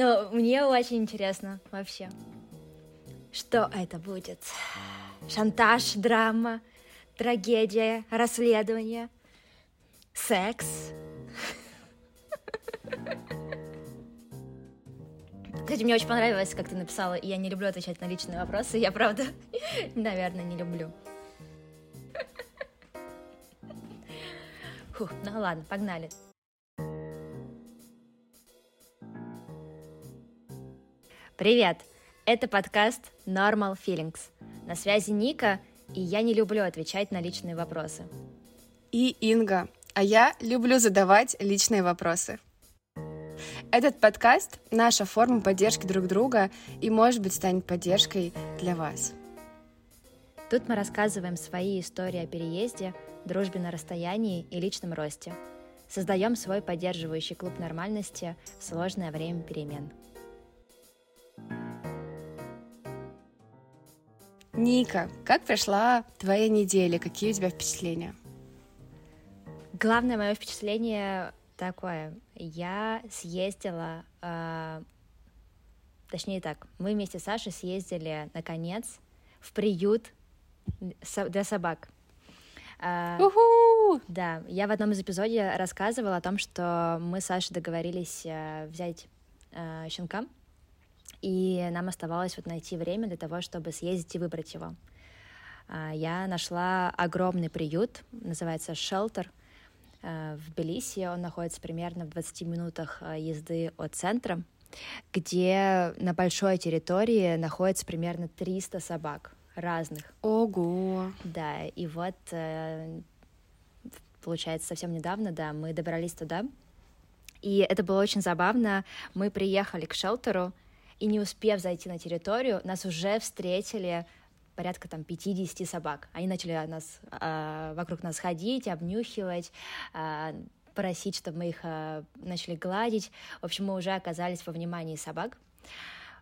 Но мне очень интересно вообще. Что это будет? Шантаж, драма, трагедия, расследование, секс. Кстати, мне очень понравилось, как ты написала, я не люблю отвечать на личные вопросы. Я, правда, наверное, не люблю. Фух, ну ладно, погнали. Привет! Это подкаст Normal Feelings. На связи Ника, и я не люблю отвечать на личные вопросы. И Инга, а я люблю задавать личные вопросы. Этот подкаст — наша форма поддержки друг друга и, может быть, станет поддержкой для вас. Тут мы рассказываем свои истории о переезде, дружбе на расстоянии и личном росте. Создаем свой поддерживающий клуб нормальности в сложное время перемен. Ника, как прошла твоя неделя? Какие у тебя впечатления? Главное мое впечатление такое. Я съездила, э, точнее так, мы вместе с Сашей съездили, наконец, в приют для собак. Э, Уху! Да, я в одном из эпизодов рассказывала о том, что мы с Сашей договорились э, взять э, щенка, и нам оставалось вот найти время для того, чтобы съездить и выбрать его. Э, я нашла огромный приют, называется «Шелтер», Э, в Белисе. Он находится примерно в 20 минутах э, езды от центра, где на большой территории находится примерно 300 собак разных. Ого! Да, и вот, э, получается, совсем недавно, да, мы добрались туда, и это было очень забавно. Мы приехали к шелтеру, и не успев зайти на территорию, нас уже встретили порядка там 50 собак. Они начали нас, э, вокруг нас ходить, обнюхивать, э, просить, чтобы мы их э, начали гладить. В общем, мы уже оказались во внимании собак.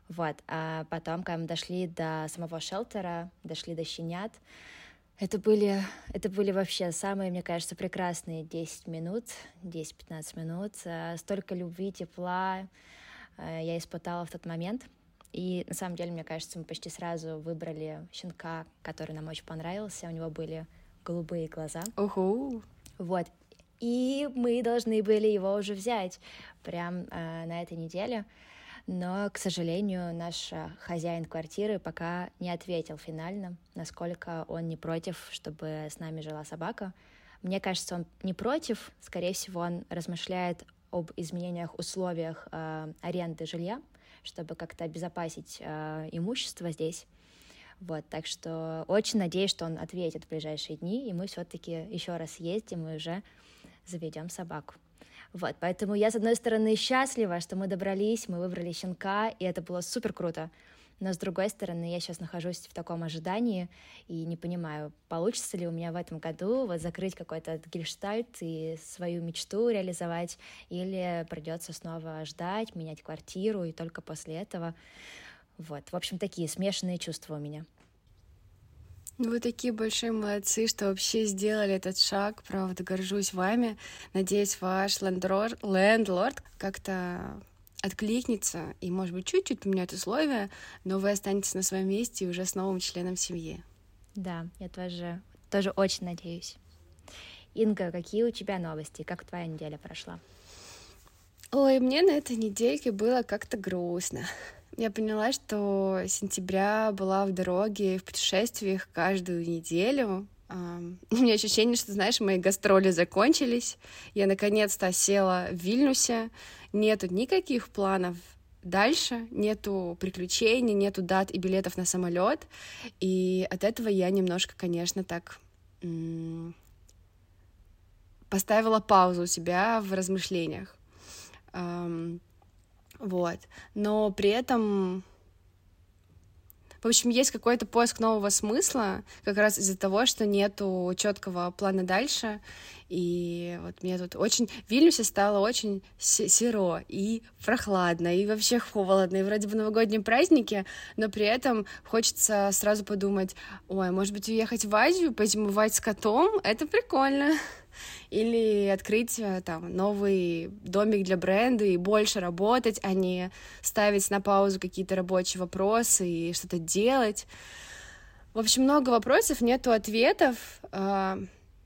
Вот, а потом, когда мы дошли до самого шелтера, дошли до щенят, это были, это были вообще самые, мне кажется, прекрасные 10 минут, 10-15 минут. Столько любви, тепла я испытала в тот момент — и на самом деле, мне кажется, мы почти сразу выбрали щенка, который нам очень понравился. У него были голубые глаза. Уху. Вот. И мы должны были его уже взять прям э, на этой неделе. Но, к сожалению, наш э, хозяин квартиры пока не ответил финально, насколько он не против, чтобы с нами жила собака. Мне кажется, он не против. Скорее всего, он размышляет об изменениях условиях э, аренды жилья, чтобы как-то обезопасить э, имущество здесь. Вот, так что очень надеюсь, что он ответит в ближайшие дни, и мы все-таки еще раз ездим и уже заведем собаку. Вот, поэтому я, с одной стороны, счастлива, что мы добрались, мы выбрали щенка, и это было супер круто. Но, с другой стороны, я сейчас нахожусь в таком ожидании и не понимаю, получится ли у меня в этом году вот закрыть какой-то гельштальт и свою мечту реализовать, или придется снова ждать, менять квартиру, и только после этого. Вот, в общем, такие смешанные чувства у меня. Ну, вы такие большие молодцы, что вообще сделали этот шаг. Правда, горжусь вами. Надеюсь, ваш лендлорд, лендлорд как-то откликнется и, может быть, чуть-чуть поменяет условия, но вы останетесь на своем месте и уже с новым членом семьи. Да, я тоже, тоже очень надеюсь. Инга, какие у тебя новости? Как твоя неделя прошла? Ой, мне на этой недельке было как-то грустно. Я поняла, что сентября была в дороге, в путешествиях каждую неделю, у меня ощущение, что, знаешь, мои гастроли закончились. Я наконец-то села в Вильнюсе. Нету никаких планов дальше, нету приключений, нету дат и билетов на самолет. И от этого я немножко, конечно, так поставила паузу у себя в размышлениях. Вот. Но при этом в общем, есть какой-то поиск нового смысла, как раз из-за того, что нету четкого плана дальше. И вот мне тут очень... В Вильнюсе стало очень серо и прохладно, и вообще холодно, и вроде бы новогодние праздники, но при этом хочется сразу подумать, ой, может быть, уехать в Азию, позимовать с котом? Это прикольно. Или открыть э, там новый домик для бренда и больше работать, а не ставить на паузу какие-то рабочие вопросы и что-то делать. В общем, много вопросов, нету ответов, а,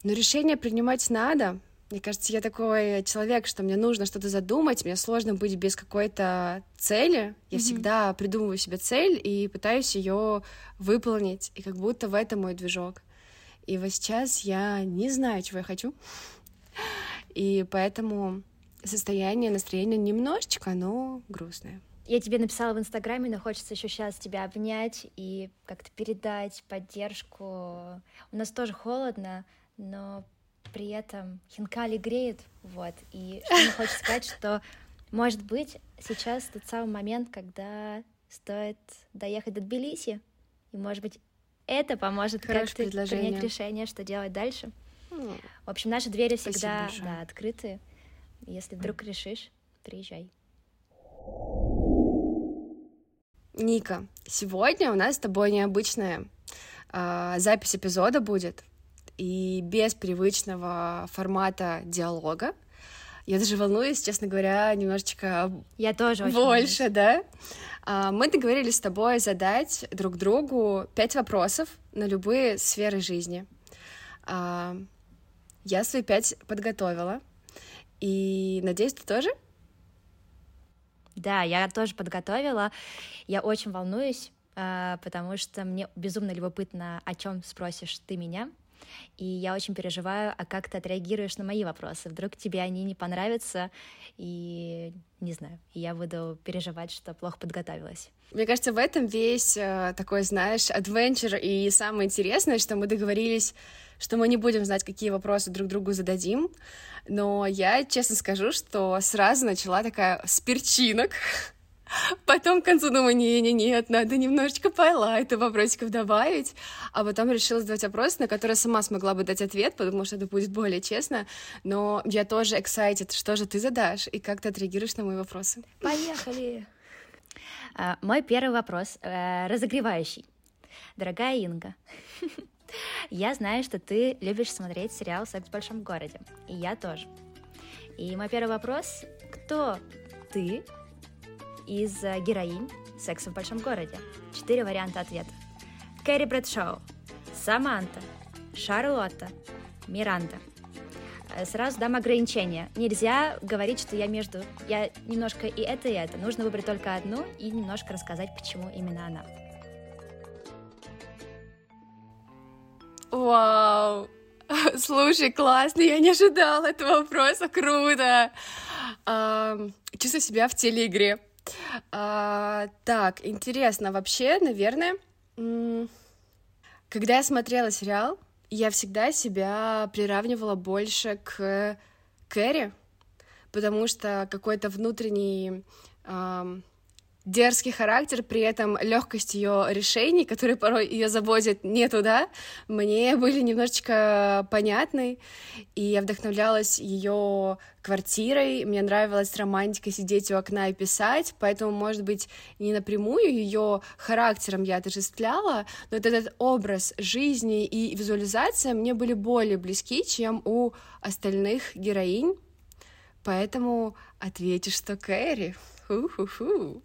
но решение принимать надо. Мне кажется, я такой человек, что мне нужно что-то задумать, мне сложно быть без какой-то цели. Я mm-hmm. всегда придумываю себе цель и пытаюсь ее выполнить, и как будто в этом мой движок. И вот сейчас я не знаю, чего я хочу, и поэтому состояние, настроение немножечко, но грустное. Я тебе написала в Инстаграме, но хочется еще сейчас тебя обнять и как-то передать поддержку. У нас тоже холодно, но при этом хинкали греет, вот. И что мне сказать, что, может быть, сейчас тот самый момент, когда стоит доехать до Тбилиси, и, может быть, это поможет как-то принять решение, что делать дальше. В общем, наши двери всегда да, открыты. Если вдруг решишь, приезжай. Ника, сегодня у нас с тобой необычная э, запись эпизода будет, и без привычного формата диалога. Я даже волнуюсь, честно говоря, немножечко Я тоже больше, да. А, мы договорились с тобой задать друг другу пять вопросов на любые сферы жизни. А, я свои пять подготовила, и надеюсь, ты тоже? Да, я тоже подготовила. Я очень волнуюсь, а, потому что мне безумно любопытно, о чем спросишь ты меня. И я очень переживаю, а как ты отреагируешь на мои вопросы. Вдруг тебе они не понравятся, и не знаю, я буду переживать, что плохо подготовилась. Мне кажется, в этом весь э, такой, знаешь, адвенчер, и самое интересное, что мы договорились, что мы не будем знать, какие вопросы друг другу зададим, но я честно скажу, что сразу начала такая с перчинок, Потом к концу думаю, не-не-нет, надо немножечко пайлайта вопросиков добавить. А потом решила задать вопрос, на который сама смогла бы дать ответ, потому что это будет более честно. Но я тоже excited, что же ты задашь и как ты отреагируешь на мои вопросы. Поехали! Uh, мой первый вопрос, uh, разогревающий. Дорогая Инга, я знаю, что ты любишь смотреть сериал «Секс в большом городе», и я тоже. И мой первый вопрос, кто ты из э, героинь «Секса в большом городе». Четыре варианта ответов. Кэрри Брэдшоу, Саманта, Шарлотта, Миранда. Э, сразу дам ограничения. Нельзя говорить, что я между... Я немножко и это, и это. Нужно выбрать только одну и немножко рассказать, почему именно она. Вау! Слушай, классно, я не ожидала этого вопроса, круто! чувствую себя в телеигре. А, так, интересно, вообще, наверное, когда я смотрела сериал, я всегда себя приравнивала больше к Кэрри, потому что какой-то внутренний эм, дерзкий характер, при этом легкость ее решений, которые порой ее заводят не туда, мне были немножечко понятны, и я вдохновлялась ее квартирой, мне нравилась романтика сидеть у окна и писать, поэтому, может быть, не напрямую ее характером я отождествляла, но вот этот образ жизни и визуализация мне были более близки, чем у остальных героинь, поэтому ответишь, что Кэрри. Ху-ху-ху.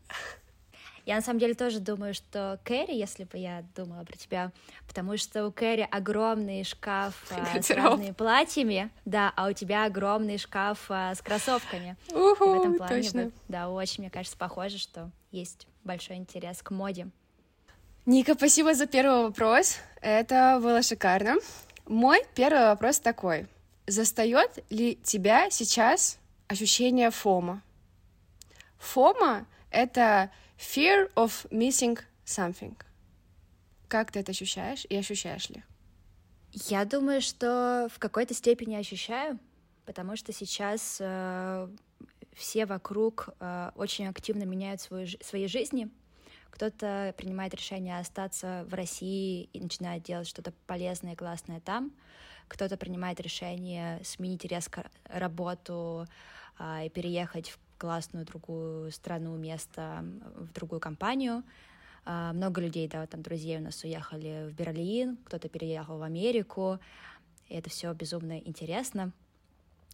Я на самом деле тоже думаю, что Кэрри, если бы я думала про тебя, потому что у Кэрри огромный шкаф а, с разными платьями, да, а у тебя огромный шкаф а, с кроссовками. Уху, в этом плане, точно. да, очень, мне кажется, похоже, что есть большой интерес к моде. Ника, спасибо за первый вопрос. Это было шикарно. Мой первый вопрос такой. Застает ли тебя сейчас ощущение фома? Фома — это fear of missing something. Как ты это ощущаешь и ощущаешь ли? Я думаю, что в какой-то степени ощущаю, потому что сейчас э, все вокруг э, очень активно меняют свою, свои жизни. Кто-то принимает решение остаться в России и начинает делать что-то полезное и классное там. Кто-то принимает решение сменить резко работу э, и переехать в классную другую страну, место, в другую компанию. А, много людей, да, там друзей у нас уехали в Берлин, кто-то переехал в Америку. и это все безумно интересно.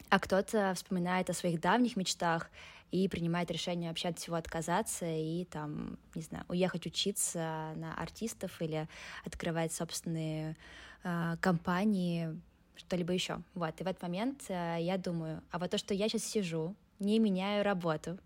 А кто-то вспоминает о своих давних мечтах и принимает решение вообще от всего отказаться и там, не знаю, уехать учиться на артистов или открывать собственные э, компании, что-либо еще. Вот, и в этот момент э, я думаю, а вот то, что я сейчас сижу, не меняю работу,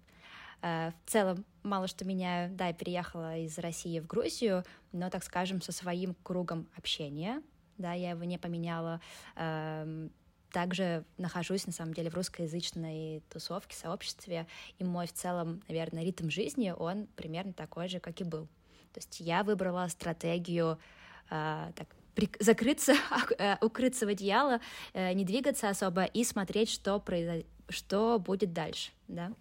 э, в целом мало что меняю, да, я переехала из России в Грузию, но, так скажем, со своим кругом общения, да, я его не поменяла, э, также нахожусь, на самом деле, в русскоязычной тусовке, сообществе, и мой в целом, наверное, ритм жизни, он примерно такой же, как и был. То есть я выбрала стратегию э, так, закрыться, э, укрыться в одеяло, не двигаться особо и смотреть, что, произойдет, что будет дальше, да.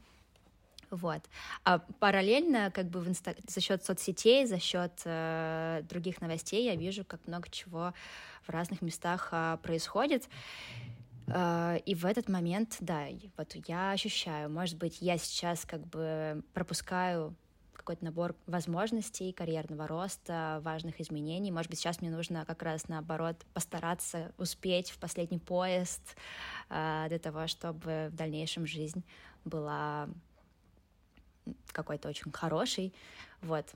Вот. А параллельно, как бы в инста... за счет соцсетей, за счет э, других новостей я вижу, как много чего в разных местах э, происходит. Э, и в этот момент, да, вот я ощущаю, может быть, я сейчас как бы пропускаю какой-то набор возможностей, карьерного роста, важных изменений. Может быть, сейчас мне нужно как раз наоборот постараться успеть в последний поезд э, для того, чтобы в дальнейшем жизнь была какой-то очень хорошей. Вот.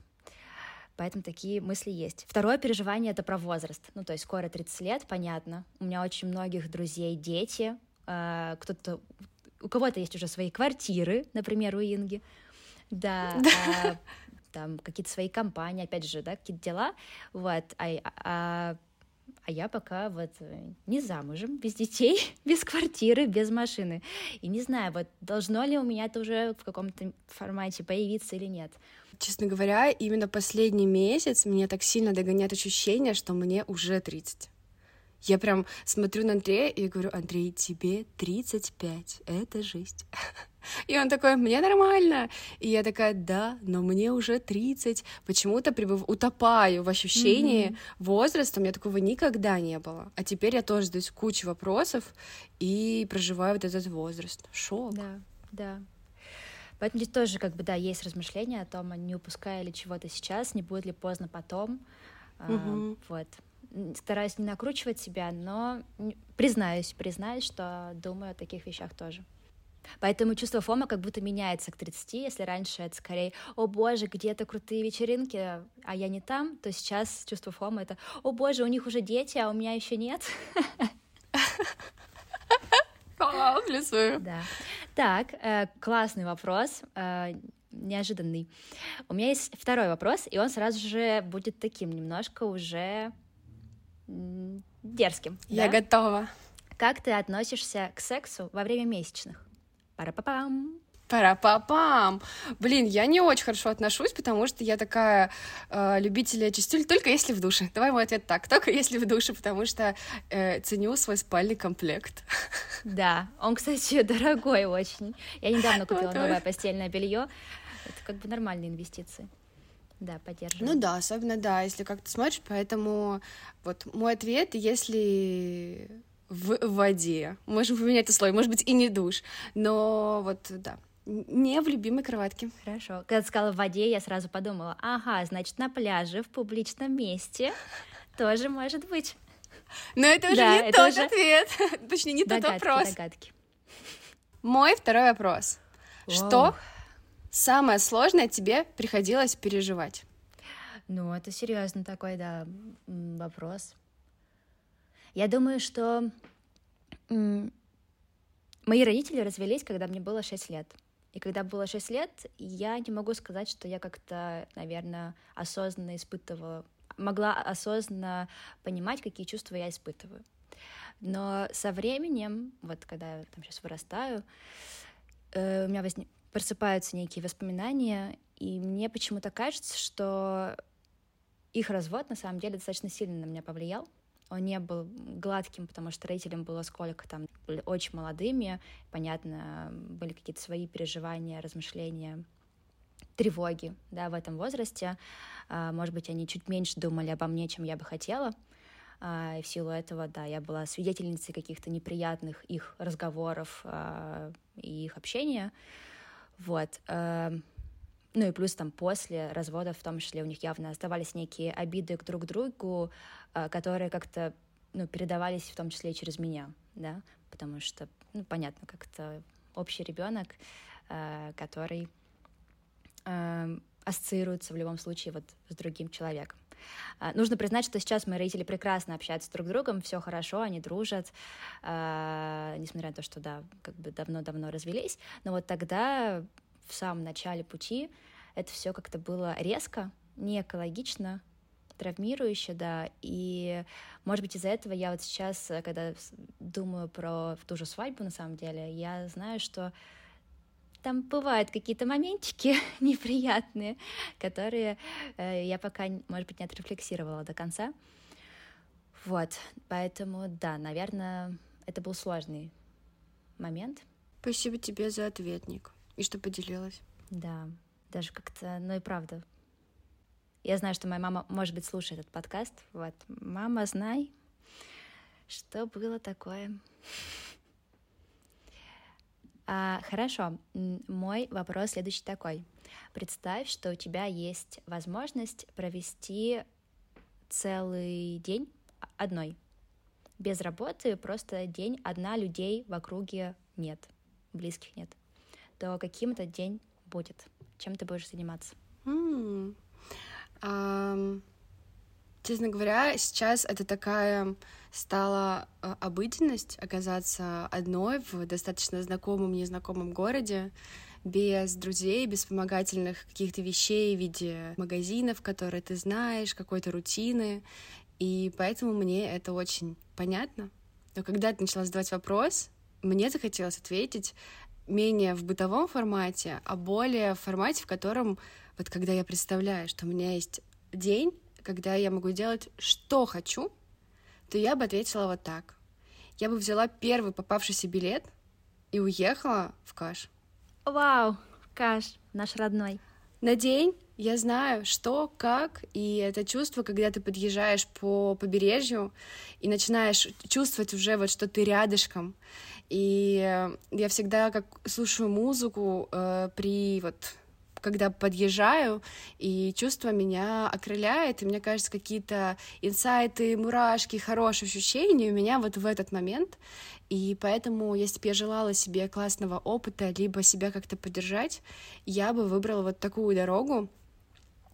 Поэтому такие мысли есть. Второе переживание — это про возраст. Ну, то есть скоро 30 лет, понятно. У меня очень многих друзей дети. Э, кто-то... У кого-то есть уже свои квартиры, например, у Инги. Да. А, там какие-то свои компании, опять же, да, какие-то дела. Вот. А, а, а я пока вот не замужем, без детей, без квартиры, без машины. И не знаю, вот должно ли у меня это уже в каком-то формате появиться или нет. Честно говоря, именно последний месяц меня так сильно догоняет ощущение, что мне уже 30. Я прям смотрю на Андрея и говорю, Андрей, тебе 35, это жизнь. И он такой, мне нормально. И я такая, да, но мне уже 30. Почему-то прибыв... утопаю в ощущении mm-hmm. возраста. У меня такого никогда не было. А теперь я тоже задаюсь кучу вопросов и проживаю вот этот возраст. Шок. Да, да. Поэтому здесь тоже, как бы, да, есть размышления о том, а не упуская ли чего-то сейчас, не будет ли поздно потом. Mm-hmm. А, вот. Стараюсь не накручивать себя, но признаюсь, признаюсь, что думаю о таких вещах тоже. Поэтому чувство фома как будто меняется к 30, если раньше это скорее «О боже, где-то крутые вечеринки, а я не там», то сейчас чувство фома — это «О боже, у них уже дети, а у меня еще нет». Плюсую. Да. Так, э, классный вопрос, э, неожиданный. У меня есть второй вопрос, и он сразу же будет таким немножко уже дерзким. Я да? готова. Как ты относишься к сексу во время месячных? Пара-па-пам. Пара-па-пам. Блин, я не очень хорошо отношусь, потому что я такая э, любитель чистюль только если в душе. Давай мой ответ так, только если в душе, потому что э, ценю свой спальный комплект. Да, он, кстати, дорогой очень. Я недавно купила вот новое постельное белье. Это как бы нормальные инвестиции. Да, поддерживаю. Ну да, особенно да, если как-то смотришь, поэтому вот мой ответ, если в воде. Можем поменять это слово, может быть, и не душ. Но вот, да, не в любимой кроватке. Хорошо. Когда ты сказала в воде, я сразу подумала, ага, значит, на пляже, в публичном месте тоже может быть. Но это уже да, не это тот уже... ответ. Точнее, не догадки, тот вопрос. Догадки. Мой второй вопрос. Воу. Что самое сложное тебе приходилось переживать? Ну, это серьезно такой, да, вопрос. Я думаю, что мои родители развелись, когда мне было 6 лет. И когда было 6 лет, я не могу сказать, что я как-то, наверное, осознанно испытывала, могла осознанно понимать, какие чувства я испытываю. Но со временем, вот когда я там сейчас вырастаю, э, у меня возник... просыпаются некие воспоминания, и мне почему-то кажется, что их развод на самом деле достаточно сильно на меня повлиял он не был гладким, потому что родителям было сколько там, были очень молодыми, понятно, были какие-то свои переживания, размышления, тревоги, да, в этом возрасте. А, может быть, они чуть меньше думали обо мне, чем я бы хотела. А, и в силу этого, да, я была свидетельницей каких-то неприятных их разговоров а, и их общения. Вот. Ну и плюс там после развода, в том числе, у них явно оставались некие обиды к друг другу, а, которые как-то ну, передавались в том числе и через меня, да, потому что, ну, понятно, как-то общий ребенок, э, который э, ассоциируется в любом случае вот с другим человеком. А, нужно признать, что сейчас мои родители прекрасно общаются друг с другом, все хорошо, они дружат, э, несмотря на то, что, да, как бы давно-давно развелись, но вот тогда, в самом начале пути, это все как-то было резко, не экологично, травмирующе, да, и, может быть, из-за этого я вот сейчас, когда думаю про ту же свадьбу, на самом деле, я знаю, что там бывают какие-то моментики неприятные, которые э, я пока, может быть, не отрефлексировала до конца. Вот, поэтому, да, наверное, это был сложный момент. Спасибо тебе за ответник и что поделилась. Да, даже как-то, ну и правда. Я знаю, что моя мама, может быть, слушает этот подкаст. Вот, мама, знай, что было такое. А, хорошо, мой вопрос следующий такой. Представь, что у тебя есть возможность провести целый день одной, без работы, просто день одна, людей в округе нет, близких нет, то каким этот день будет? Чем ты будешь заниматься? Mm. Um, честно говоря, сейчас это такая стала э, обыденность оказаться одной в достаточно знакомом, незнакомом городе, без друзей, без вспомогательных каких-то вещей в виде магазинов, которые ты знаешь, какой-то рутины. И поэтому мне это очень понятно. Но когда ты начала задавать вопрос, мне захотелось ответить менее в бытовом формате, а более в формате, в котором, вот когда я представляю, что у меня есть день, когда я могу делать, что хочу, то я бы ответила вот так. Я бы взяла первый попавшийся билет и уехала в Каш. Вау, Каш, наш родной. На день я знаю, что, как, и это чувство, когда ты подъезжаешь по побережью и начинаешь чувствовать уже вот, что ты рядышком. И я всегда как слушаю музыку э, при вот когда подъезжаю, и чувство меня окрыляет, и мне кажется, какие-то инсайты, мурашки, хорошие ощущения у меня вот в этот момент, и поэтому, если бы я желала себе классного опыта, либо себя как-то поддержать, я бы выбрала вот такую дорогу,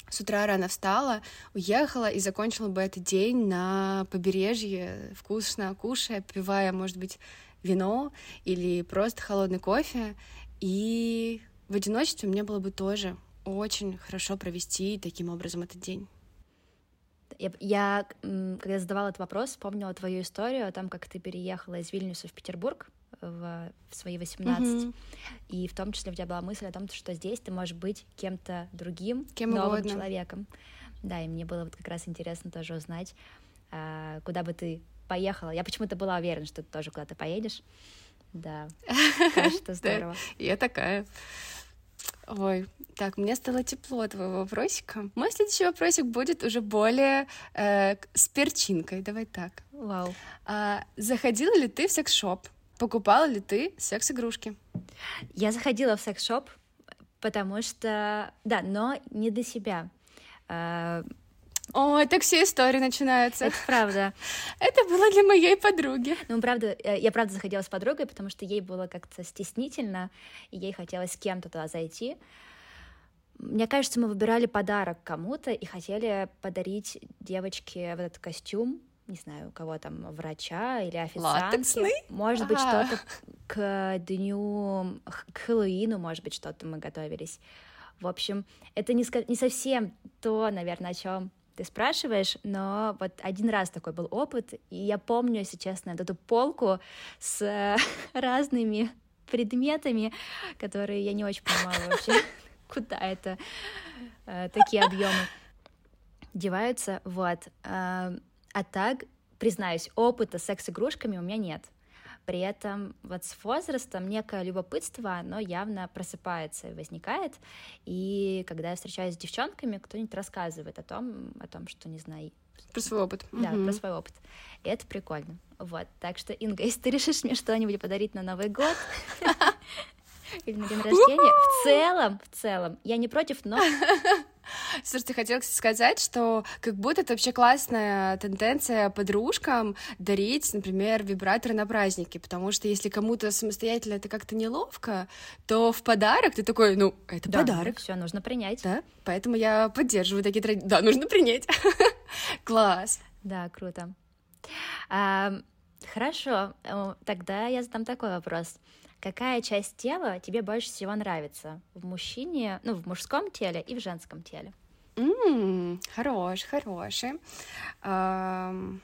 с утра рано встала, уехала и закончила бы этот день на побережье, вкусно кушая, пивая, может быть, вино или просто холодный кофе, и в одиночестве мне было бы тоже очень хорошо провести таким образом этот день. Я, когда задавала этот вопрос, вспомнила твою историю о том, как ты переехала из Вильнюса в Петербург в, в свои 18. Mm-hmm. И в том числе у тебя была мысль о том, что здесь ты можешь быть кем-то другим, Кем новым угодно. человеком. Да, и мне было вот как раз интересно тоже узнать, а, куда бы ты поехала. Я почему-то была уверена, что ты тоже куда-то поедешь. Да, кажется, здорово. Я такая. Ой, так, мне стало тепло от твоего вопросика. Мой следующий вопросик будет уже более э, с перчинкой. Давай так. Вау. А, заходила ли ты в секс-шоп? Покупала ли ты секс-игрушки? Я заходила в секс-шоп, потому что... Да, но не для себя. А, Ой, так все истории начинаются. Это правда. Это было для моей подруги. Ну, правда, э, я правда заходила с подругой, потому что ей было как-то стеснительно, и ей хотелось с кем-то туда зайти. Мне кажется, мы выбирали подарок кому-то и хотели подарить девочке вот этот костюм, не знаю, у кого там, врача или официантки. Латексный? Может ага. быть, что-то к дню, к Хэллоуину, может быть, что-то мы готовились. В общем, это не, не совсем то, наверное, о чем ты спрашиваешь, но вот один раз такой был опыт, и я помню, если честно, эту полку с разными предметами, которые я не очень понимала вообще, куда это э, такие объемы деваются, вот. А, так, признаюсь, опыта с секс-игрушками у меня нет. При этом вот с возрастом некое любопытство, оно явно просыпается и возникает. И когда я встречаюсь с девчонками, кто-нибудь рассказывает о том, о том, что, не знаю, про свой опыт. Да, угу. про свой опыт. И это прикольно. Вот. Так что, Инга, если ты решишь мне что-нибудь подарить на Новый год или на день рождения, в целом, в целом, я не против, но Слушайте, хотела сказать, что как будто это вообще классная тенденция подружкам дарить, например, вибраторы на праздники, потому что если кому-то самостоятельно это как-то неловко, то в подарок ты такой, ну, это да, подарок. Все нужно принять. Да, поэтому я поддерживаю такие традиции. Да, нужно принять. Класс. Да, круто. Хорошо, тогда я задам такой вопрос. Какая часть тела тебе больше всего нравится в мужчине, ну, в мужском теле и в женском теле? Mm, хорош, хороший. Um,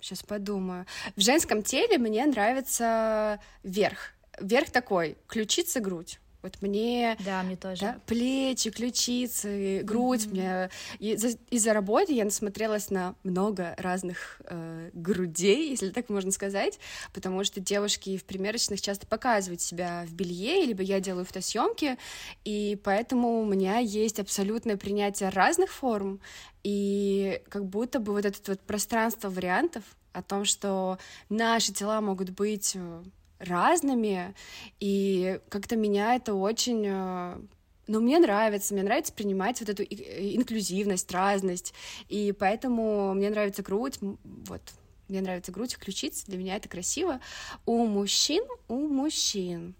сейчас подумаю. В женском теле мне нравится верх. Верх такой, ключица, грудь. Вот мне... Да, мне тоже. Да, плечи, ключицы, грудь. Mm-hmm. Мне... Из-за, из-за работы я насмотрелась на много разных э, грудей, если так можно сказать, потому что девушки в примерочных часто показывают себя в белье, либо я делаю фотосъемки, и поэтому у меня есть абсолютное принятие разных форм, и как будто бы вот это вот пространство вариантов о том, что наши тела могут быть э, разными, и как-то меня это очень э, но мне нравится, мне нравится принимать вот эту инклюзивность, разность, и поэтому мне нравится грудь, вот, мне нравится грудь, ключицы, для меня это красиво. У мужчин, у мужчин.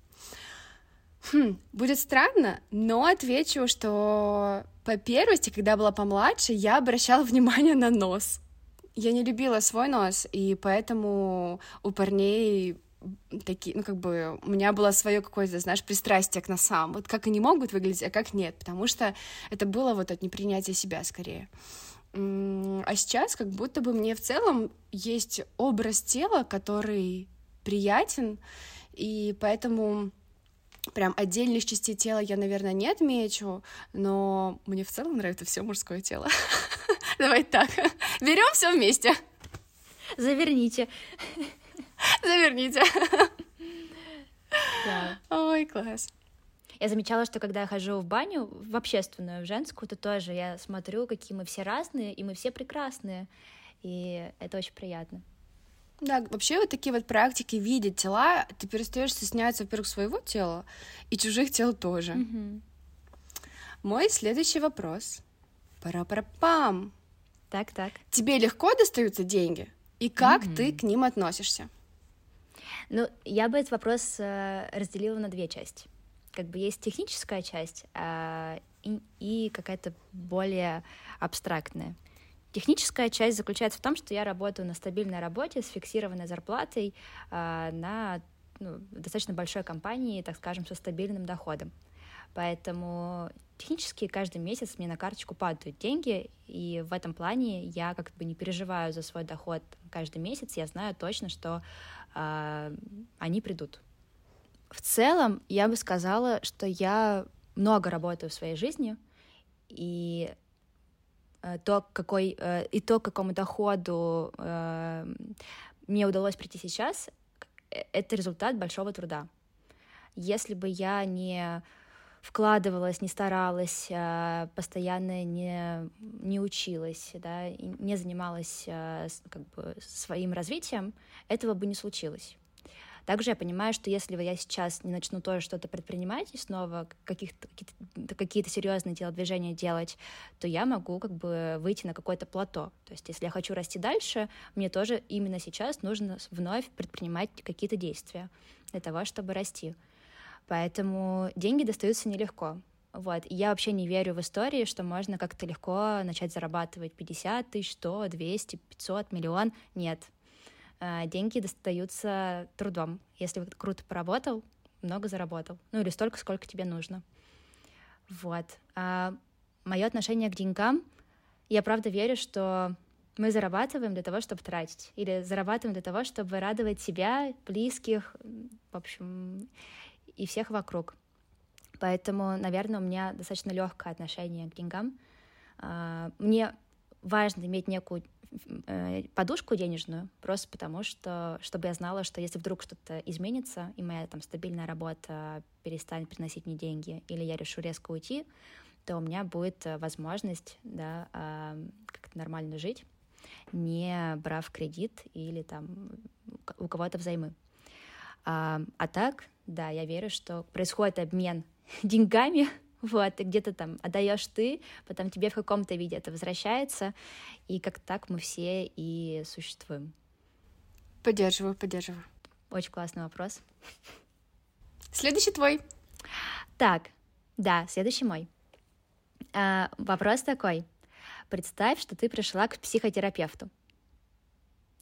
Хм, будет странно, но отвечу, что по первости, когда была помладше, я обращала внимание на нос. Я не любила свой нос, и поэтому у парней такие, ну, как бы, у меня было свое какое-то, знаешь, пристрастие к носам, вот как они могут выглядеть, а как нет, потому что это было вот от непринятия себя скорее. А сейчас как будто бы мне в целом есть образ тела, который приятен, и поэтому прям отдельных частей тела я, наверное, не отмечу, но мне в целом нравится все мужское тело. Давай так, берем все вместе. Заверните. Заверните. Да. Ой, класс. Я замечала, что когда я хожу в баню, в общественную, в женскую, то тоже я смотрю, какие мы все разные, и мы все прекрасные. И это очень приятно. Да, вообще вот такие вот практики видеть тела, ты перестаешь стесняться, во-первых, своего тела и чужих тел тоже. Угу. Мой следующий вопрос. Пара-пара-пам. Так, так. Тебе легко достаются деньги? И как угу. ты к ним относишься? Ну, я бы этот вопрос э, разделила на две части. Как бы есть техническая часть а, и, и какая-то более абстрактная. Техническая часть заключается в том, что я работаю на стабильной работе с фиксированной зарплатой а, на ну, достаточно большой компании, так скажем, со стабильным доходом. Поэтому технически каждый месяц мне на карточку падают деньги, и в этом плане я как бы не переживаю за свой доход каждый месяц, я знаю точно, что они придут. В целом, я бы сказала, что я много работаю в своей жизни, и э, то, какой, э, и то, к какому доходу э, мне удалось прийти сейчас, это результат большого труда. Если бы я не вкладывалась, не старалась, постоянно не, не училась, да, не занималась как бы своим развитием, этого бы не случилось. Также я понимаю, что если я сейчас не начну тоже что-то предпринимать и снова каких-то, какие-то, какие-то серьезные телодвижения делать, то я могу как бы выйти на какое-то плато. То есть если я хочу расти дальше, мне тоже именно сейчас нужно вновь предпринимать какие-то действия для того, чтобы расти. Поэтому деньги достаются нелегко. Вот. И я вообще не верю в истории, что можно как-то легко начать зарабатывать 50 тысяч, 100, 200, 500, миллион. Нет. А, деньги достаются трудом. Если круто поработал, много заработал. Ну или столько, сколько тебе нужно. Вот. А мое отношение к деньгам, я правда верю, что мы зарабатываем для того, чтобы тратить, или зарабатываем для того, чтобы радовать себя, близких, в общем, и всех вокруг. Поэтому, наверное, у меня достаточно легкое отношение к деньгам. А, мне важно иметь некую э, подушку денежную, просто потому что, чтобы я знала, что если вдруг что-то изменится, и моя там стабильная работа перестанет приносить мне деньги, или я решу резко уйти, то у меня будет э, возможность, да, как-то нормально жить, не брав кредит или там у кого-то взаймы. А, а так, да, я верю, что происходит обмен деньгами вот, и где-то там отдаешь ты, потом тебе в каком-то виде это возвращается, и как так мы все и существуем. Поддерживаю, поддерживаю. Очень классный вопрос. Следующий твой. Так, да, следующий мой. А, вопрос такой. Представь, что ты пришла к психотерапевту.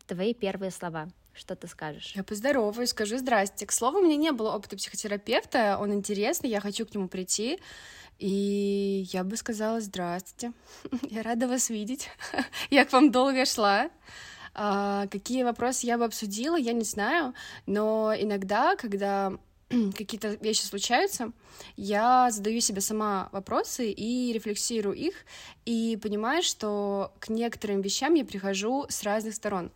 Твои первые слова. Что ты скажешь? Я поздороваюсь, скажу здрасте. К слову, у меня не было опыта психотерапевта, он интересный, я хочу к нему прийти. И я бы сказала здравствуйте, я рада вас видеть, я к вам долго шла. А, какие вопросы я бы обсудила, я не знаю, но иногда, когда какие-то вещи случаются, я задаю себе сама вопросы и рефлексирую их, и понимаю, что к некоторым вещам я прихожу с разных сторон.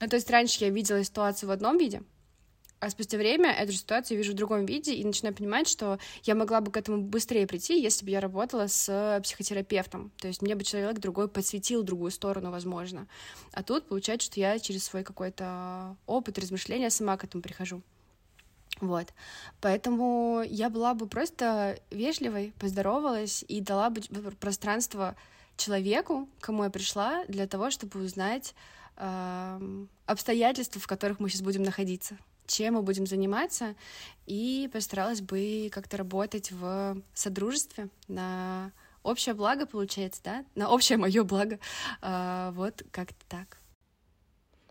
Ну, то есть раньше я видела ситуацию в одном виде, а спустя время эту же ситуацию вижу в другом виде и начинаю понимать, что я могла бы к этому быстрее прийти, если бы я работала с психотерапевтом. То есть мне бы человек другой подсветил другую сторону, возможно. А тут получается, что я через свой какой-то опыт, размышления сама к этому прихожу. Вот. Поэтому я была бы просто вежливой, поздоровалась и дала бы пространство человеку, кому я пришла, для того, чтобы узнать э, обстоятельства, в которых мы сейчас будем находиться, чем мы будем заниматься, и постаралась бы как-то работать в содружестве на общее благо, получается, да, на общее мое благо, э, вот как-то так.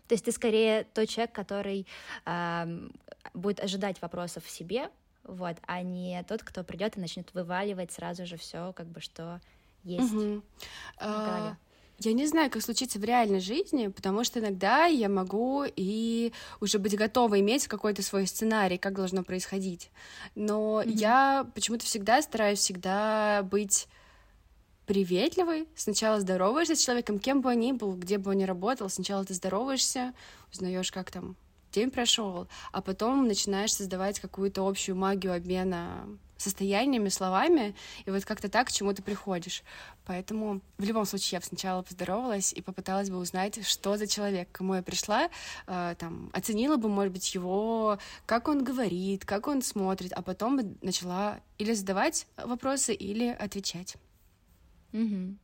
То есть ты скорее тот человек, который э, будет ожидать вопросов в себе, вот, а не тот, кто придет и начнет вываливать сразу же все, как бы что есть. Угу. А, я не знаю, как случится в реальной жизни, потому что иногда я могу и уже быть готова иметь какой-то свой сценарий, как должно происходить. Но mm-hmm. я почему-то всегда стараюсь всегда быть приветливый. Сначала здороваешься с человеком, кем бы он ни был, где бы он ни работал. Сначала ты здороваешься, узнаешь, как там день прошел, а потом начинаешь создавать какую-то общую магию обмена состояниями, словами, и вот как-то так к чему ты приходишь. Поэтому в любом случае я бы сначала поздоровалась и попыталась бы узнать, что за человек, к кому я пришла, э, там, оценила бы, может быть, его, как он говорит, как он смотрит, а потом бы начала или задавать вопросы, или отвечать. Угу.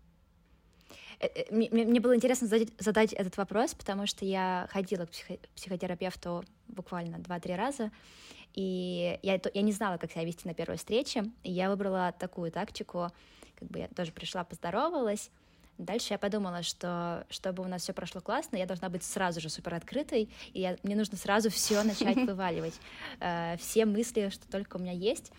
Мне, мне было интересно задать, задать этот вопрос, потому что я ходила к психо, психотерапевту буквально 2-3 раза, и я, я не знала, как себя вести на первой встрече, и я выбрала такую тактику, как бы я тоже пришла, поздоровалась, Дальше я подумала, что чтобы у нас все прошло классно, я должна быть сразу же супер открытой, и я, мне нужно сразу все начать вываливать, э, все мысли, что только у меня есть,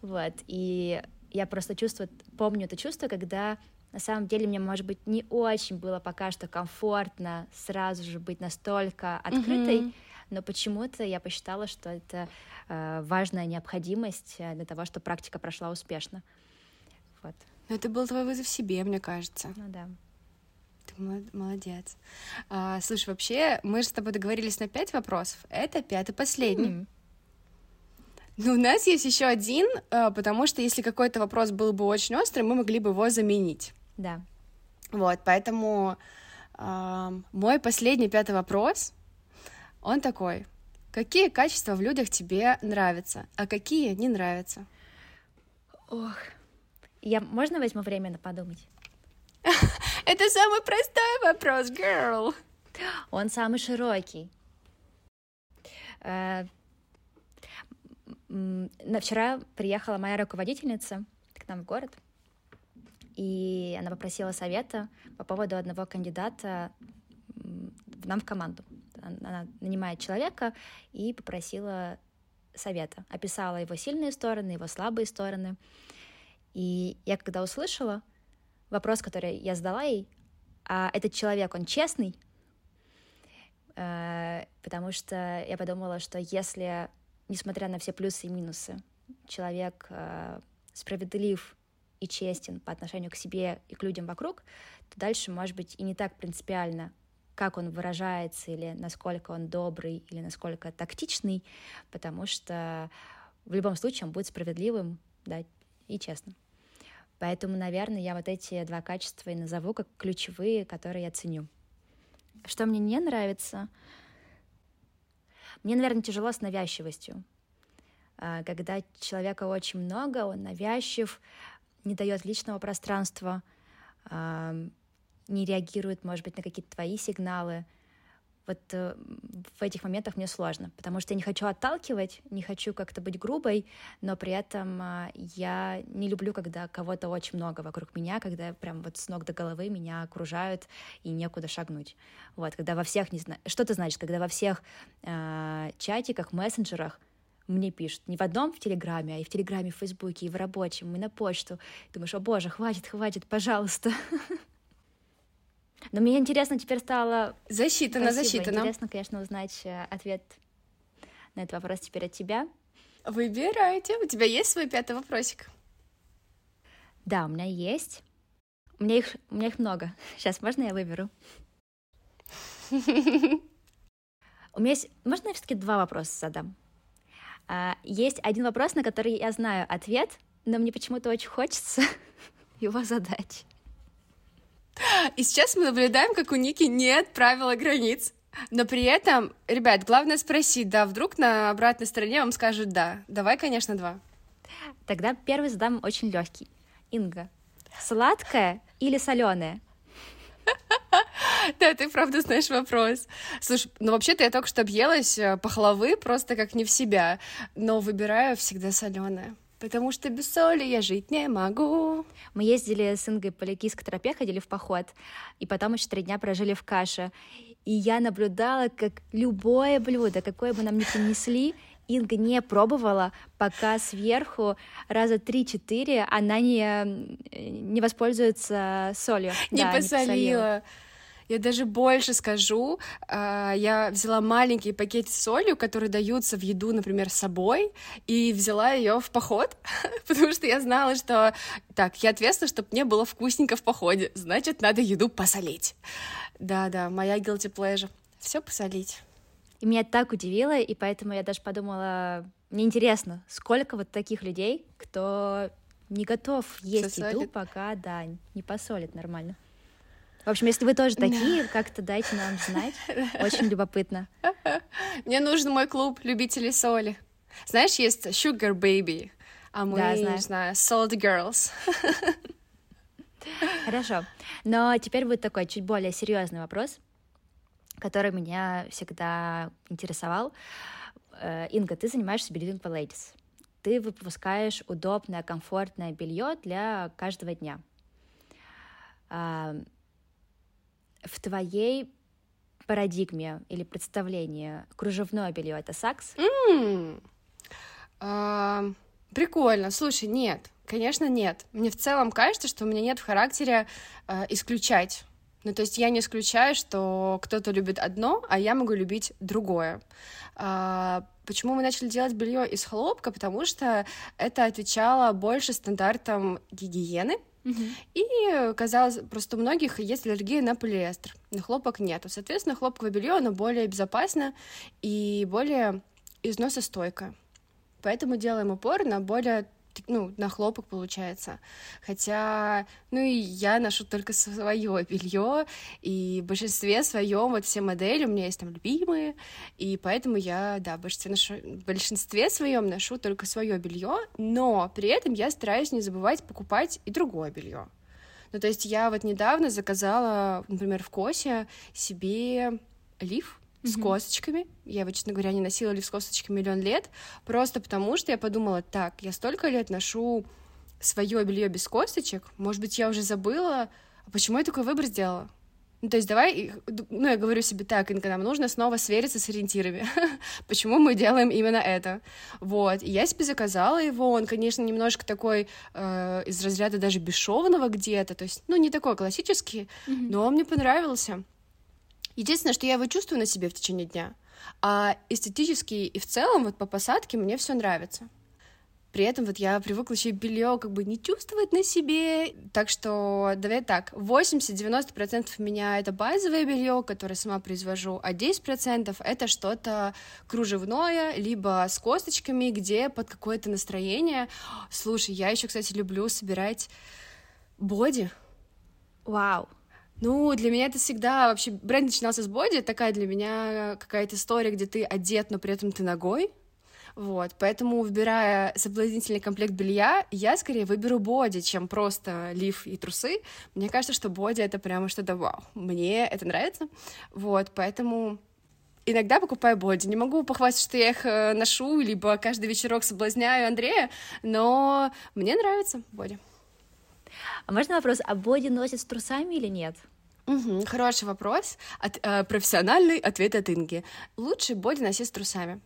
вот. И я просто чувствую, помню это чувство, когда на самом деле мне, может быть, не очень было пока что комфортно сразу же быть настолько открытой, mm-hmm. Но почему-то я посчитала, что это э, важная необходимость э, для того, чтобы практика прошла успешно. Вот. Но это был твой вызов себе, мне кажется. Ну да. Ты молодец. А, слушай, вообще, мы же с тобой договорились на пять вопросов. Это пятый последний. Mm-hmm. Ну, у нас есть еще один, э, потому что если какой-то вопрос был бы очень острый, мы могли бы его заменить. Да. Вот, поэтому э, мой последний пятый вопрос, он такой. Какие качества в людях тебе нравятся, а какие не нравятся? Ох, я можно возьму время на подумать? Это самый простой вопрос, girl. Он самый широкий. Э, на вчера приехала моя руководительница к нам в город, и она попросила совета по поводу одного кандидата в нам в команду. Она нанимает человека и попросила совета, описала его сильные стороны, его слабые стороны. И я когда услышала вопрос, который я задала ей, а этот человек, он честный? Э, потому что я подумала, что если несмотря на все плюсы и минусы, человек э, справедлив и честен по отношению к себе и к людям вокруг, то дальше, может быть, и не так принципиально, как он выражается, или насколько он добрый, или насколько тактичный, потому что в любом случае он будет справедливым да, и честным. Поэтому, наверное, я вот эти два качества и назову как ключевые, которые я ценю. Что мне не нравится — мне, наверное, тяжело с навязчивостью. А, когда человека очень много, он навязчив, не дает личного пространства, не реагирует, может быть, на какие-то твои сигналы. Вот э, в этих моментах мне сложно, потому что я не хочу отталкивать, не хочу как-то быть грубой, но при этом а, я не люблю, когда кого-то очень много вокруг меня, когда прям вот с ног до головы меня окружают и некуда шагнуть. Вот, когда во всех, не знаю, что это значит, когда во всех э, чатиках, мессенджерах мне пишут. Не в одном в Телеграме, а и в Телеграме, в Фейсбуке, и в рабочем, и на почту. Думаешь, о боже, хватит, хватит, пожалуйста. Но мне интересно теперь стало... Засчитано, Спасибо. засчитано. Интересно, конечно, узнать э, ответ на этот вопрос теперь от тебя. Выбирайте. У тебя есть свой пятый вопросик? Да, у меня есть. У меня их, у меня их много. Сейчас, можно я выберу? У меня есть... Можно я все-таки два вопроса задам? А, есть один вопрос, на который я знаю ответ, но мне почему-то очень хочется его задать. И сейчас мы наблюдаем, как у Ники нет правила границ. Но при этом, ребят, главное спросить, да, вдруг на обратной стороне вам скажут да. Давай, конечно, два. Тогда первый задам очень легкий. Инга, сладкое или соленое? Да, ты правда знаешь вопрос. Слушай, ну вообще-то я только что объелась э, пахлавы просто как не в себя, но выбираю всегда соленое. Потому что без соли я жить не могу. Мы ездили с Ингой по Ликийской тропе, ходили в поход, и потом еще три дня прожили в каше. И я наблюдала, как любое блюдо, какое бы нам ни принесли, Инга не пробовала, пока сверху раза три-четыре она не, не воспользуется солью. Не да, посолила. Не посолила. Я даже больше скажу, а, я взяла маленький пакет с солью, которые даются в еду, например, с собой, и взяла ее в поход, потому что я знала, что так, я ответственна, чтобы мне было вкусненько в походе, значит, надо еду посолить. Да-да, моя guilty pleasure. Все посолить. И меня так удивило, и поэтому я даже подумала, мне интересно, сколько вот таких людей, кто не готов есть еду, пока, да, не посолит нормально. В общем, если вы тоже такие, как-то дайте нам знать. Очень любопытно. Мне нужен мой клуб любителей соли. Знаешь, есть Sugar Baby, а мы, да, знаю. не знаю, Salt Girls. Хорошо. Но теперь будет такой чуть более серьезный вопрос, который меня всегда интересовал. Э, Инга, ты занимаешься бельем for ladies. Ты выпускаешь удобное, комфортное белье для каждого дня в твоей парадигме или представлении кружевное белье это сакс? Mm. А, прикольно. Слушай, нет, конечно, нет. Мне в целом кажется, что у меня нет в характере а, исключать. Ну, то есть я не исключаю, что кто-то любит одно, а я могу любить другое. А, почему мы начали делать белье из хлопка? Потому что это отвечало больше стандартам гигиены, и казалось, просто у многих есть аллергия на полиэстер, на хлопок нет. Соответственно, хлопковое белье оно более безопасно и более износостойкое. Поэтому делаем упор на более ну, на хлопок получается. Хотя, ну и я ношу только свое белье, и в большинстве своем вот все модели у меня есть там любимые, и поэтому я, да, в большинстве, ношу, в большинстве своем ношу только свое белье, но при этом я стараюсь не забывать покупать и другое белье. Ну, то есть я вот недавно заказала, например, в Косе себе лиф, с косточками. Я его, честно говоря, не носила ли с косточками миллион лет, просто потому что я подумала, так, я столько лет ношу свое белье без косточек, может быть, я уже забыла, а почему я такой выбор сделала? Ну, то есть давай, ну, я говорю себе так, иногда нам нужно снова свериться с ориентирами. Почему мы делаем именно это? Вот, и я себе заказала его, он, конечно, немножко такой э, из разряда даже бесшовного где-то, то есть, ну, не такой классический, mm-hmm. но он мне понравился. Единственное, что я его чувствую на себе в течение дня. А эстетически и в целом, вот по посадке, мне все нравится. При этом вот я привыкла еще белье как бы не чувствовать на себе. Так что давай так, 80-90% у меня это базовое белье, которое сама произвожу, а 10% это что-то кружевное, либо с косточками, где под какое-то настроение. Слушай, я еще, кстати, люблю собирать боди. Вау. Ну, для меня это всегда вообще бренд начинался с боди, такая для меня какая-то история, где ты одет, но при этом ты ногой. Вот, поэтому, выбирая соблазнительный комплект белья, я скорее выберу боди, чем просто лиф и трусы. Мне кажется, что боди — это прямо что-то вау. Мне это нравится. Вот, поэтому иногда покупаю боди. Не могу похвастаться, что я их э, ношу, либо каждый вечерок соблазняю Андрея, но мне нравится боди. А можно вопрос, а боди носят с трусами или нет? Угу, хороший вопрос. От, э, профессиональный ответ от Инги. Лучше боди носить с трусами,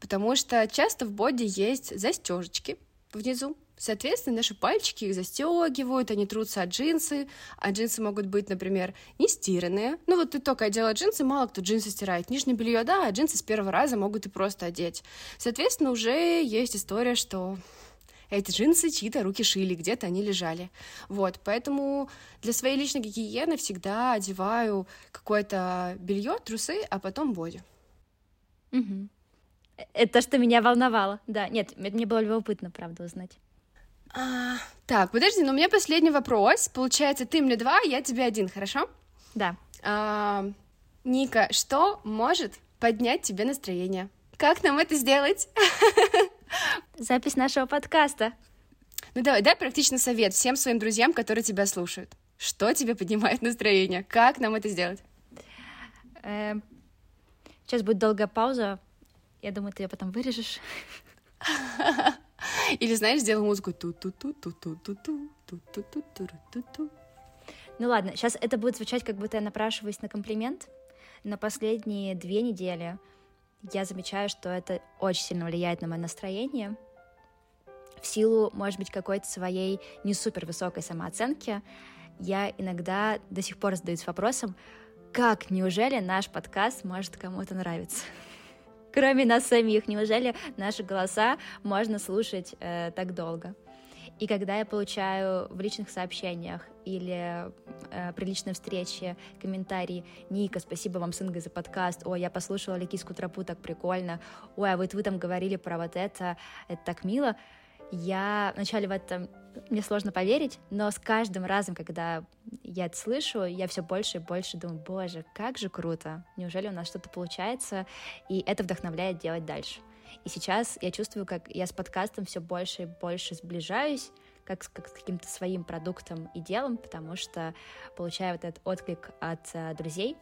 потому что часто в боди есть застежечки внизу. Соответственно, наши пальчики их застегивают, они трутся от джинсы, а джинсы могут быть, например, не стиранные. Ну вот ты только одела джинсы, мало кто джинсы стирает. Нижнее белье, да, а джинсы с первого раза могут и просто одеть. Соответственно, уже есть история, что эти джинсы чьи-то руки шили, где-то они лежали. Вот, поэтому для своей личной гигиены всегда одеваю какое-то белье, трусы, а потом боди. Угу. Это что меня волновало. Да, нет, мне было любопытно, правда, узнать. А, так, подожди, но у меня последний вопрос. Получается, ты мне два, я тебе один, хорошо? Да. А, Ника, что может поднять тебе настроение? Как нам это сделать? Запись нашего подкаста. Ну давай, дай практичный совет всем своим друзьям, которые тебя слушают. Что тебе поднимает настроение? Как нам это сделать? Эм, сейчас будет долгая пауза. Я думаю, ты ее потом вырежешь. Или, знаешь, сделай музыку ту ту ту ту ту ту ту ту ту ту ту ту ту Ну ладно, сейчас это будет звучать, как будто я напрашиваюсь на комплимент. На последние две недели я замечаю, что это очень сильно влияет на мое настроение. В силу, может быть, какой-то своей не супер высокой самооценки, я иногда до сих пор задаюсь вопросом, как, неужели наш подкаст может кому-то нравиться? Кроме нас самих, неужели наши голоса можно слушать э, так долго? И когда я получаю в личных сообщениях или э, при личной встрече комментарии «Ника, спасибо вам с Ингой за подкаст», «Ой, я послушала Ликийскую тропу, так прикольно», «Ой, а вот вы там говорили про вот это, это так мило», я вначале в этом мне сложно поверить, но с каждым разом, когда я это слышу, я все больше и больше думаю, боже, как же круто, неужели у нас что-то получается, и это вдохновляет делать дальше. И сейчас я чувствую, как я с подкастом все больше и больше сближаюсь, как, как с каким-то своим продуктом и делом, потому что получаю вот этот отклик от э, друзей,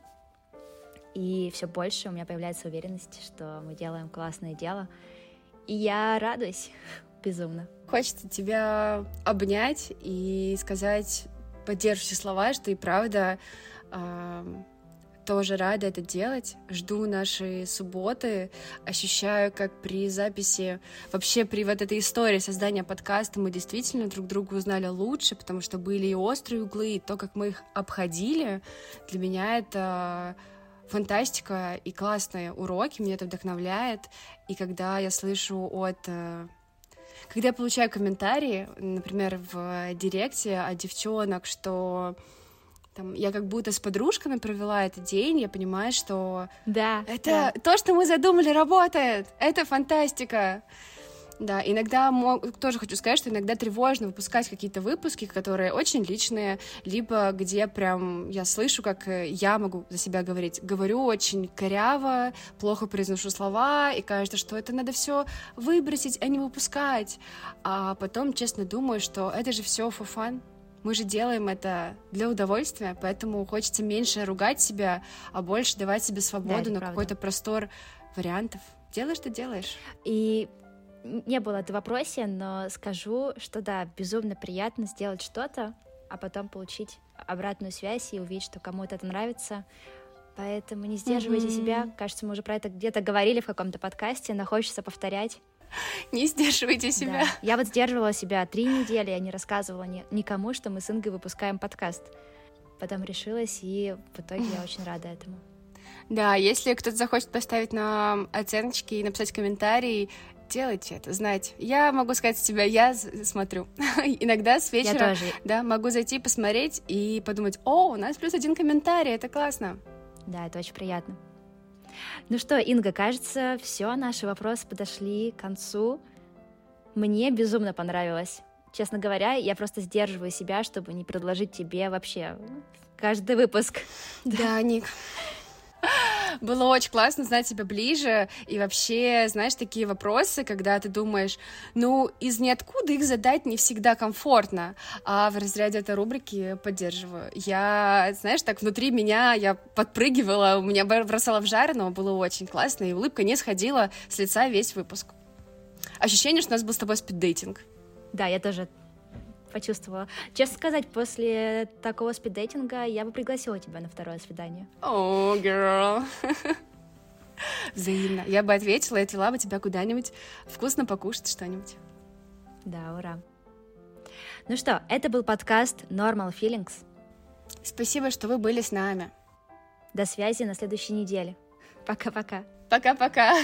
и все больше у меня появляется уверенность, что мы делаем классное дело, и я радуюсь безумно. Хочется тебя обнять и сказать поддерживающие слова, что и правда тоже рада это делать. Жду наши субботы, ощущаю, как при записи, вообще при вот этой истории создания подкаста мы действительно друг друга узнали лучше, потому что были и острые углы, и то, как мы их обходили, для меня это фантастика и классные уроки, меня это вдохновляет. И когда я слышу от э, когда я получаю комментарии, например, в директе от девчонок, что там, я как будто с подружками провела этот день, я понимаю, что да, это да. то, что мы задумали, работает. Это фантастика. Да, иногда мог, тоже хочу сказать, что иногда тревожно выпускать какие-то выпуски, которые очень личные, либо где прям я слышу, как э, я могу за себя говорить. Говорю очень коряво, плохо произношу слова, и кажется, что это надо все выбросить, а не выпускать. А потом, честно, думаю, что это же все for fun. Мы же делаем это для удовольствия, поэтому хочется меньше ругать себя, а больше давать себе свободу да, на какой-то простор вариантов. Делай, что делаешь. И не было это в вопросе, но скажу, что да, безумно приятно сделать что-то, а потом получить обратную связь и увидеть, что кому-то это нравится. Поэтому не сдерживайте mm-hmm. себя. Кажется, мы уже про это где-то говорили в каком-то подкасте, но хочется повторять. Не сдерживайте себя. Да. Я вот сдерживала себя три недели, я не рассказывала ни, никому, что мы с Ингой выпускаем подкаст. Потом решилась, и в итоге я очень рада этому. Да, если кто-то захочет поставить нам оценочки и написать комментарий, делайте это, знаете. Я могу сказать с тебя, я смотрю. Иногда с вечера, да, могу зайти посмотреть и подумать, о, у нас плюс один комментарий, это классно. Да, это очень приятно. Ну что, Инга, кажется, все, наши вопросы подошли к концу. Мне безумно понравилось. Честно говоря, я просто сдерживаю себя, чтобы не предложить тебе вообще каждый выпуск. Да, Ник. Было очень классно знать тебя ближе, и вообще, знаешь, такие вопросы, когда ты думаешь, ну, из ниоткуда их задать не всегда комфортно, а в разряде этой рубрики поддерживаю. Я, знаешь, так внутри меня, я подпрыгивала, у меня бросала в жар, но было очень классно, и улыбка не сходила с лица весь выпуск. Ощущение, что у нас был с тобой спиддейтинг. Да, я тоже почувствовала. Честно сказать, после такого спиддейтинга я бы пригласила тебя на второе свидание. О, oh, girl. Взаимно. Я бы ответила и отвела бы тебя куда-нибудь вкусно покушать что-нибудь. Да, ура. Ну что, это был подкаст Normal Feelings. Спасибо, что вы были с нами. До связи на следующей неделе. Пока-пока. Пока-пока.